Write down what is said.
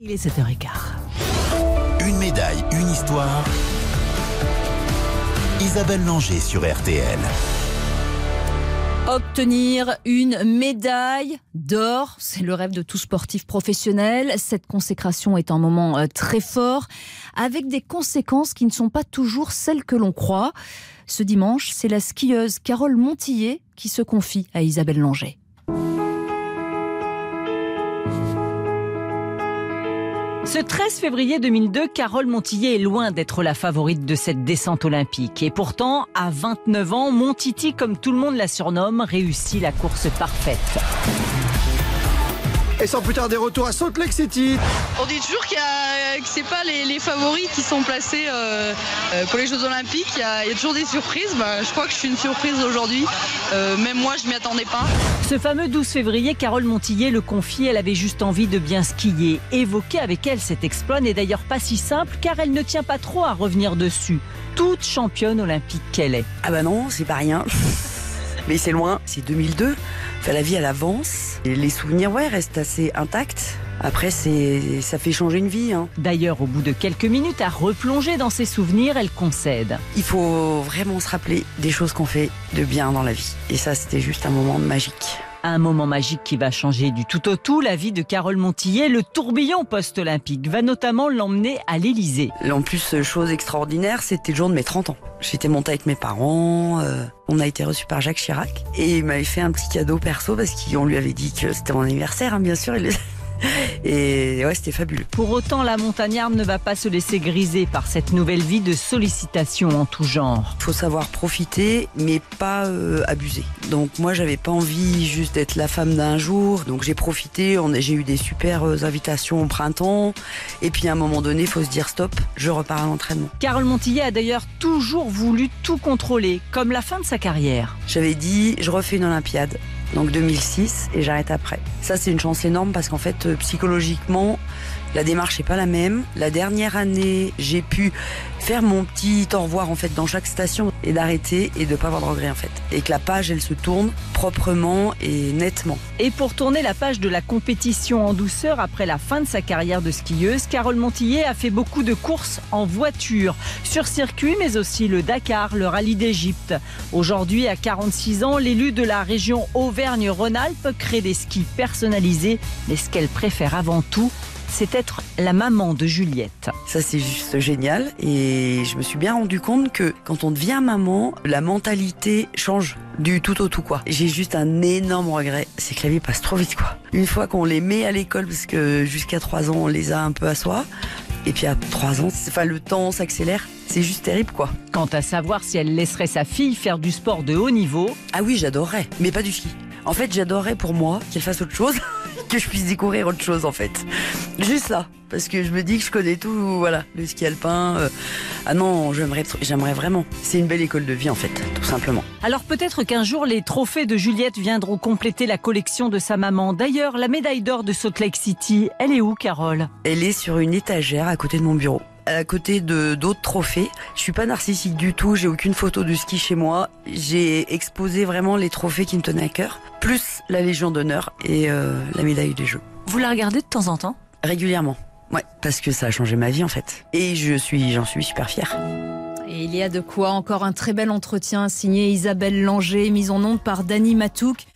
Il est 7h15. Une médaille, une histoire. Isabelle Langer sur RTL. Obtenir une médaille d'or, c'est le rêve de tout sportif professionnel. Cette consécration est un moment euh, très fort, avec des conséquences qui ne sont pas toujours celles que l'on croit. Ce dimanche, c'est la skieuse Carole Montillet qui se confie à Isabelle Langer. Ce 13 février 2002, Carole Montillet est loin d'être la favorite de cette descente olympique. Et pourtant, à 29 ans, Montiti, comme tout le monde la surnomme, réussit la course parfaite. Et sans plus tarder, retour à Salt Lake City. On dit toujours qu'il y a, que c'est pas les, les favoris qui sont placés euh, euh, pour les Jeux Olympiques. Il y, a, il y a toujours des surprises. Bah, je crois que je suis une surprise aujourd'hui. Euh, même moi, je m'y attendais pas. Ce fameux 12 février, Carole Montillet le confie, elle avait juste envie de bien skier. Évoquer avec elle cet exploit n'est d'ailleurs pas si simple car elle ne tient pas trop à revenir dessus. Toute championne olympique qu'elle est. Ah bah non, c'est pas rien. Mais c'est loin, c'est 2002. Enfin, la vie, elle avance. Et les souvenirs, ouais, restent assez intacts. Après, c'est, ça fait changer une vie. Hein. D'ailleurs, au bout de quelques minutes, à replonger dans ses souvenirs, elle concède. Il faut vraiment se rappeler des choses qu'on fait de bien dans la vie. Et ça, c'était juste un moment magique. Un moment magique qui va changer du tout au tout la vie de Carole Montillet. Le tourbillon post-olympique va notamment l'emmener à l'Elysée. En plus, chose extraordinaire, c'était le jour de mes 30 ans. J'étais montée avec mes parents, euh, on a été reçus par Jacques Chirac et il m'avait fait un petit cadeau perso parce qu'on lui avait dit que c'était mon anniversaire, hein, bien sûr. Et ouais, c'était fabuleux. Pour autant, la montagnarde ne va pas se laisser griser par cette nouvelle vie de sollicitation en tout genre. Il faut savoir profiter, mais pas euh, abuser. Donc moi, j'avais pas envie juste d'être la femme d'un jour. Donc j'ai profité. J'ai eu des super euh, invitations au printemps. Et puis à un moment donné, il faut se dire stop. Je repars à l'entraînement. Carole Montillet a d'ailleurs toujours voulu tout contrôler, comme la fin de sa carrière. J'avais dit, je refais une Olympiade donc 2006, et j'arrête après. Ça, c'est une chance énorme parce qu'en fait, euh, psychologiquement, la démarche n'est pas la même. La dernière année, j'ai pu faire mon petit au revoir en fait dans chaque station et d'arrêter et de pas avoir de regrets en fait. Et que la page elle se tourne proprement et nettement. Et pour tourner la page de la compétition en douceur après la fin de sa carrière de skieuse, Carole Montillet a fait beaucoup de courses en voiture, sur circuit mais aussi le Dakar, le rallye d'Égypte. Aujourd'hui à 46 ans, l'élu de la région Auvergne-Rhône-Alpes crée des skis personnalisés, mais ce qu'elle préfère avant tout, c'est être la maman de Juliette. Ça, c'est juste génial. Et je me suis bien rendu compte que quand on devient maman, la mentalité change du tout au tout, quoi. J'ai juste un énorme regret. C'est que la vie passe trop vite, quoi. Une fois qu'on les met à l'école, parce que jusqu'à 3 ans, on les a un peu à soi. Et puis à 3 ans, enfin, le temps s'accélère. C'est juste terrible, quoi. Quant à savoir si elle laisserait sa fille faire du sport de haut niveau. Ah oui, j'adorerais. Mais pas du ski. En fait, j'adorerais pour moi qu'elle fasse autre chose. que je puisse découvrir autre chose en fait. Juste ça, parce que je me dis que je connais tout, voilà, le ski alpin. Euh, ah non, j'aimerais, j'aimerais vraiment. C'est une belle école de vie en fait, tout simplement. Alors peut-être qu'un jour les trophées de Juliette viendront compléter la collection de sa maman. D'ailleurs, la médaille d'or de Salt Lake City, elle est où, Carole? Elle est sur une étagère à côté de mon bureau à côté de d'autres trophées. Je suis pas narcissique du tout, j'ai aucune photo de ski chez moi. J'ai exposé vraiment les trophées qui me tenaient à cœur, plus la Légion d'honneur et euh, la médaille des Jeux. Vous la regardez de temps en temps? Régulièrement. Ouais, parce que ça a changé ma vie en fait. Et je suis j'en suis super fière. Et il y a de quoi encore un très bel entretien signé Isabelle Langer, mise en onde par Dany Matouk.